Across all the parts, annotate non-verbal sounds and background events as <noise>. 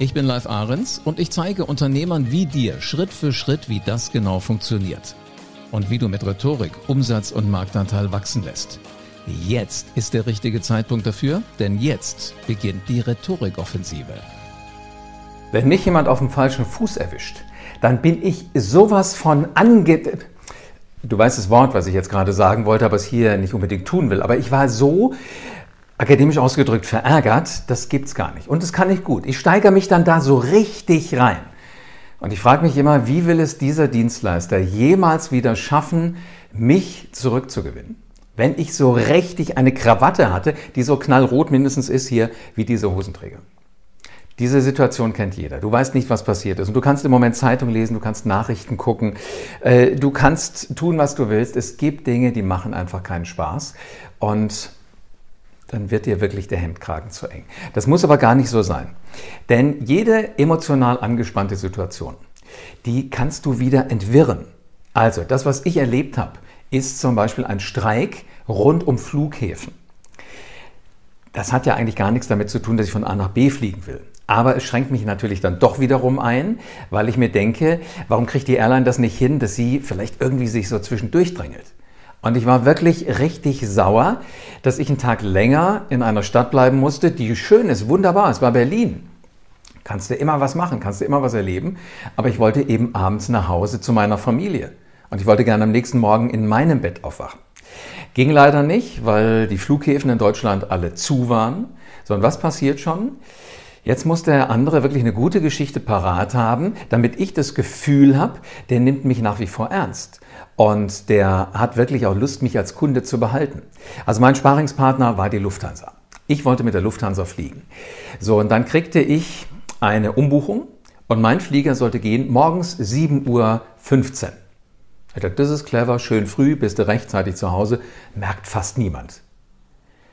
Ich bin Live Ahrens und ich zeige Unternehmern wie dir Schritt für Schritt, wie das genau funktioniert. Und wie du mit Rhetorik Umsatz und Marktanteil wachsen lässt. Jetzt ist der richtige Zeitpunkt dafür, denn jetzt beginnt die Rhetorikoffensive. Wenn mich jemand auf dem falschen Fuß erwischt, dann bin ich sowas von ange... Du weißt das Wort, was ich jetzt gerade sagen wollte, aber es hier nicht unbedingt tun will. Aber ich war so akademisch ausgedrückt verärgert, das gibt's gar nicht. Und das kann ich gut. Ich steigere mich dann da so richtig rein. Und ich frage mich immer, wie will es dieser Dienstleister jemals wieder schaffen, mich zurückzugewinnen? Wenn ich so richtig eine Krawatte hatte, die so knallrot mindestens ist hier wie diese Hosenträger. Diese Situation kennt jeder. Du weißt nicht, was passiert ist. Und du kannst im Moment Zeitung lesen, du kannst Nachrichten gucken, äh, du kannst tun, was du willst. Es gibt Dinge, die machen einfach keinen Spaß. Und dann wird dir wirklich der Hemdkragen zu eng. Das muss aber gar nicht so sein. Denn jede emotional angespannte Situation, die kannst du wieder entwirren. Also, das, was ich erlebt habe, ist zum Beispiel ein Streik rund um Flughäfen. Das hat ja eigentlich gar nichts damit zu tun, dass ich von A nach B fliegen will. Aber es schränkt mich natürlich dann doch wiederum ein, weil ich mir denke, warum kriegt die Airline das nicht hin, dass sie vielleicht irgendwie sich so zwischendurch drängelt? Und ich war wirklich richtig sauer, dass ich einen Tag länger in einer Stadt bleiben musste, die schön ist, wunderbar. Es war Berlin. Kannst du immer was machen, kannst du immer was erleben. Aber ich wollte eben abends nach Hause zu meiner Familie. Und ich wollte gerne am nächsten Morgen in meinem Bett aufwachen. Ging leider nicht, weil die Flughäfen in Deutschland alle zu waren. Sondern was passiert schon? Jetzt muss der andere wirklich eine gute Geschichte parat haben, damit ich das Gefühl habe, der nimmt mich nach wie vor ernst. Und der hat wirklich auch Lust, mich als Kunde zu behalten. Also mein Sparingspartner war die Lufthansa. Ich wollte mit der Lufthansa fliegen. So, und dann kriegte ich eine Umbuchung und mein Flieger sollte gehen morgens 7.15 Uhr. Ich dachte, das ist clever, schön früh, bist du rechtzeitig zu Hause, merkt fast niemand.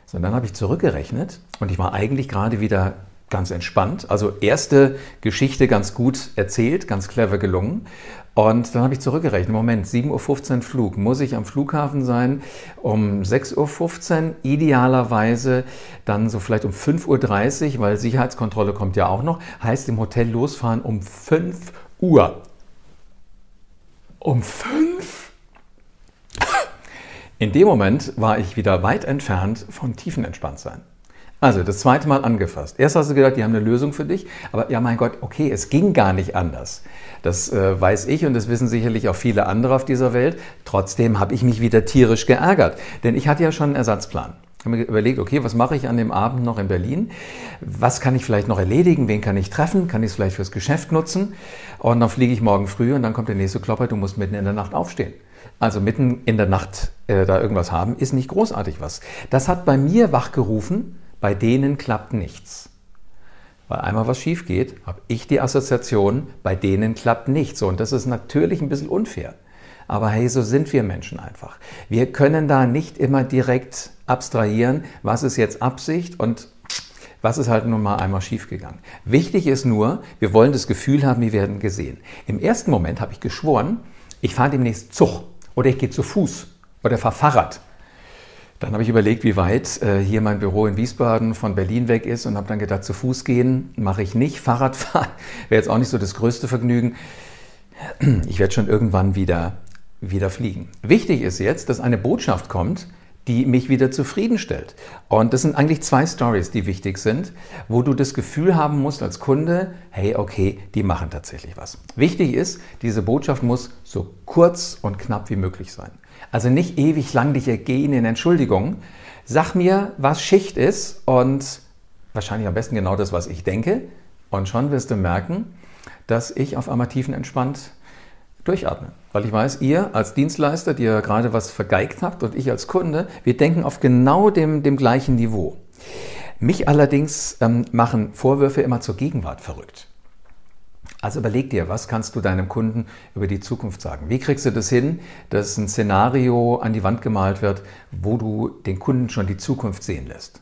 So, und dann habe ich zurückgerechnet und ich war eigentlich gerade wieder ganz entspannt. Also erste Geschichte ganz gut erzählt, ganz clever gelungen. Und dann habe ich zurückgerechnet, Moment, 7.15 Uhr Flug, muss ich am Flughafen sein um 6.15 Uhr, idealerweise dann so vielleicht um 5.30 Uhr, weil Sicherheitskontrolle kommt ja auch noch, heißt im Hotel losfahren um 5 Uhr. Um 5? In dem Moment war ich wieder weit entfernt von Tiefenentspanntsein. Also das zweite Mal angefasst. Erst hast du gedacht, die haben eine Lösung für dich, aber ja mein Gott, okay, es ging gar nicht anders. Das äh, weiß ich und das wissen sicherlich auch viele andere auf dieser Welt. Trotzdem habe ich mich wieder tierisch geärgert, denn ich hatte ja schon einen Ersatzplan. Ich habe mir überlegt, okay, was mache ich an dem Abend noch in Berlin? Was kann ich vielleicht noch erledigen? Wen kann ich treffen? Kann ich es vielleicht fürs Geschäft nutzen? Und dann fliege ich morgen früh und dann kommt der nächste Klopper, du musst mitten in der Nacht aufstehen. Also mitten in der Nacht äh, da irgendwas haben, ist nicht großartig was. Das hat bei mir wachgerufen, bei denen klappt nichts. Weil einmal was schief geht, habe ich die Assoziation, bei denen klappt nichts. Und das ist natürlich ein bisschen unfair. Aber hey, so sind wir Menschen einfach. Wir können da nicht immer direkt abstrahieren, was ist jetzt Absicht und was ist halt nun mal einmal schiefgegangen. Wichtig ist nur, wir wollen das Gefühl haben, wir werden gesehen. Im ersten Moment habe ich geschworen, ich fahre demnächst Zug oder ich gehe zu Fuß oder fahre Fahrrad. Dann habe ich überlegt, wie weit äh, hier mein Büro in Wiesbaden von Berlin weg ist und habe dann gedacht, zu Fuß gehen mache ich nicht. <laughs> Fahrradfahren wäre jetzt auch nicht so das größte Vergnügen. Ich werde schon irgendwann wieder, wieder fliegen. Wichtig ist jetzt, dass eine Botschaft kommt, die mich wieder zufriedenstellt. Und das sind eigentlich zwei Stories, die wichtig sind, wo du das Gefühl haben musst als Kunde, hey, okay, die machen tatsächlich was. Wichtig ist, diese Botschaft muss so kurz und knapp wie möglich sein. Also nicht ewig lang dich ergehen in Entschuldigung. Sag mir, was Schicht ist und wahrscheinlich am besten genau das, was ich denke. Und schon wirst du merken, dass ich auf einmal tiefenentspannt durchatme. Weil ich weiß, ihr als Dienstleister, die ihr gerade was vergeigt habt und ich als Kunde, wir denken auf genau dem, dem gleichen Niveau. Mich allerdings ähm, machen Vorwürfe immer zur Gegenwart verrückt. Also überleg dir, was kannst du deinem Kunden über die Zukunft sagen? Wie kriegst du das hin, dass ein Szenario an die Wand gemalt wird, wo du den Kunden schon die Zukunft sehen lässt?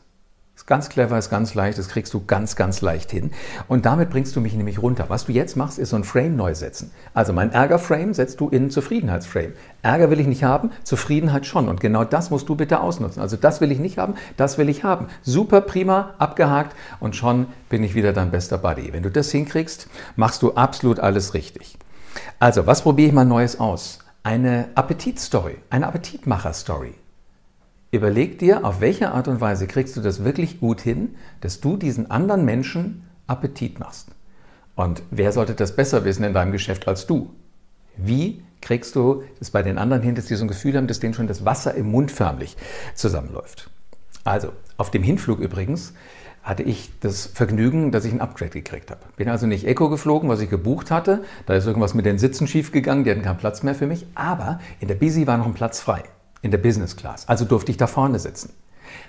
Ist ganz clever, ist ganz leicht, das kriegst du ganz, ganz leicht hin. Und damit bringst du mich nämlich runter. Was du jetzt machst, ist so ein Frame neu setzen. Also mein Ärger-Frame setzt du in Zufriedenheitsframe. Ärger will ich nicht haben, Zufriedenheit schon. Und genau das musst du bitte ausnutzen. Also das will ich nicht haben, das will ich haben. Super, prima, abgehakt und schon bin ich wieder dein bester Buddy. Wenn du das hinkriegst, machst du absolut alles richtig. Also, was probiere ich mal Neues aus? Eine Appetitstory, eine Appetitmacher-Story. Überleg dir, auf welche Art und Weise kriegst du das wirklich gut hin, dass du diesen anderen Menschen Appetit machst. Und wer sollte das besser wissen in deinem Geschäft als du? Wie kriegst du das bei den anderen hin, dass die so ein Gefühl haben, dass denen schon das Wasser im Mund förmlich zusammenläuft? Also, auf dem Hinflug übrigens hatte ich das Vergnügen, dass ich ein Upgrade gekriegt habe. Bin also nicht Eco geflogen, was ich gebucht hatte. Da ist irgendwas mit den Sitzen schief gegangen, die hatten keinen Platz mehr für mich. Aber in der Busy war noch ein Platz frei in der Business Class. Also durfte ich da vorne sitzen.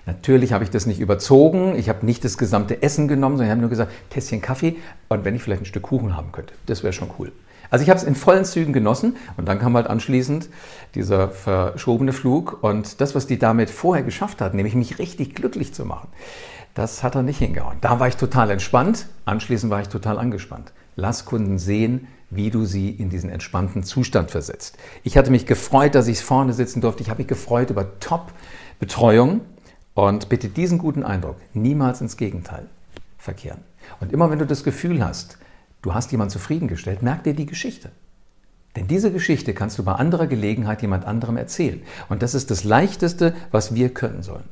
Natürlich habe ich das nicht überzogen. Ich habe nicht das gesamte Essen genommen, sondern ich habe nur gesagt, Tässchen Kaffee und wenn ich vielleicht ein Stück Kuchen haben könnte. Das wäre schon cool. Also ich habe es in vollen Zügen genossen und dann kam halt anschließend dieser verschobene Flug und das, was die damit vorher geschafft hat, nämlich mich richtig glücklich zu machen, das hat er nicht hingehauen. Da war ich total entspannt, anschließend war ich total angespannt. Lass Kunden sehen, wie du sie in diesen entspannten Zustand versetzt. Ich hatte mich gefreut, dass ich vorne sitzen durfte. Ich habe mich gefreut über Top-Betreuung und bitte diesen guten Eindruck niemals ins Gegenteil verkehren. Und immer wenn du das Gefühl hast, du hast jemanden zufriedengestellt, merk dir die Geschichte. Denn diese Geschichte kannst du bei anderer Gelegenheit jemand anderem erzählen. Und das ist das Leichteste, was wir können sollen.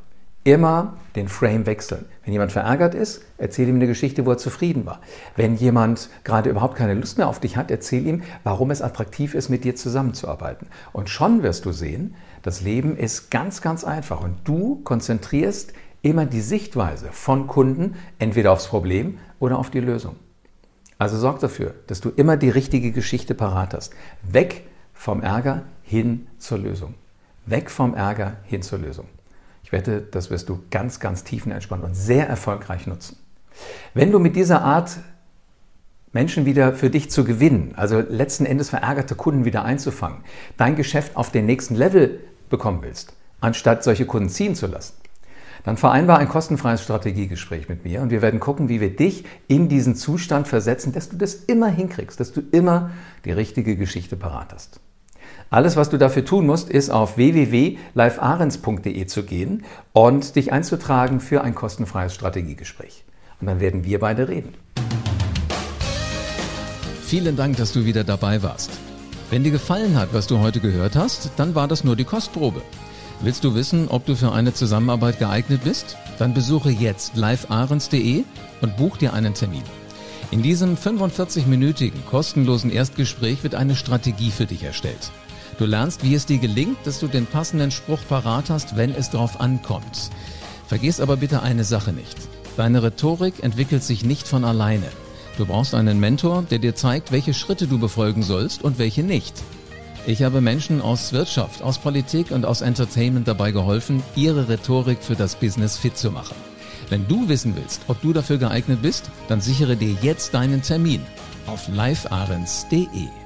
Immer den Frame wechseln. Wenn jemand verärgert ist, erzähl ihm eine Geschichte, wo er zufrieden war. Wenn jemand gerade überhaupt keine Lust mehr auf dich hat, erzähl ihm, warum es attraktiv ist, mit dir zusammenzuarbeiten. Und schon wirst du sehen, das Leben ist ganz, ganz einfach. Und du konzentrierst immer die Sichtweise von Kunden entweder aufs Problem oder auf die Lösung. Also sorg dafür, dass du immer die richtige Geschichte parat hast. Weg vom Ärger hin zur Lösung. Weg vom Ärger hin zur Lösung wette, das wirst du ganz, ganz tiefenentspannt und sehr erfolgreich nutzen. Wenn du mit dieser Art Menschen wieder für dich zu gewinnen, also letzten Endes verärgerte Kunden wieder einzufangen, dein Geschäft auf den nächsten Level bekommen willst, anstatt solche Kunden ziehen zu lassen, dann vereinbar ein kostenfreies Strategiegespräch mit mir und wir werden gucken, wie wir dich in diesen Zustand versetzen, dass du das immer hinkriegst, dass du immer die richtige Geschichte parat hast. Alles, was du dafür tun musst, ist auf www.livearens.de zu gehen und dich einzutragen für ein kostenfreies Strategiegespräch. Und dann werden wir beide reden. Vielen Dank, dass du wieder dabei warst. Wenn dir gefallen hat, was du heute gehört hast, dann war das nur die Kostprobe. Willst du wissen, ob du für eine Zusammenarbeit geeignet bist? Dann besuche jetzt livearens.de und buch dir einen Termin. In diesem 45-minütigen kostenlosen Erstgespräch wird eine Strategie für dich erstellt. Du lernst, wie es dir gelingt, dass du den passenden Spruch parat hast, wenn es drauf ankommt. Vergiss aber bitte eine Sache nicht. Deine Rhetorik entwickelt sich nicht von alleine. Du brauchst einen Mentor, der dir zeigt, welche Schritte du befolgen sollst und welche nicht. Ich habe Menschen aus Wirtschaft, aus Politik und aus Entertainment dabei geholfen, ihre Rhetorik für das Business fit zu machen. Wenn du wissen willst, ob du dafür geeignet bist, dann sichere dir jetzt deinen Termin auf livearens.de.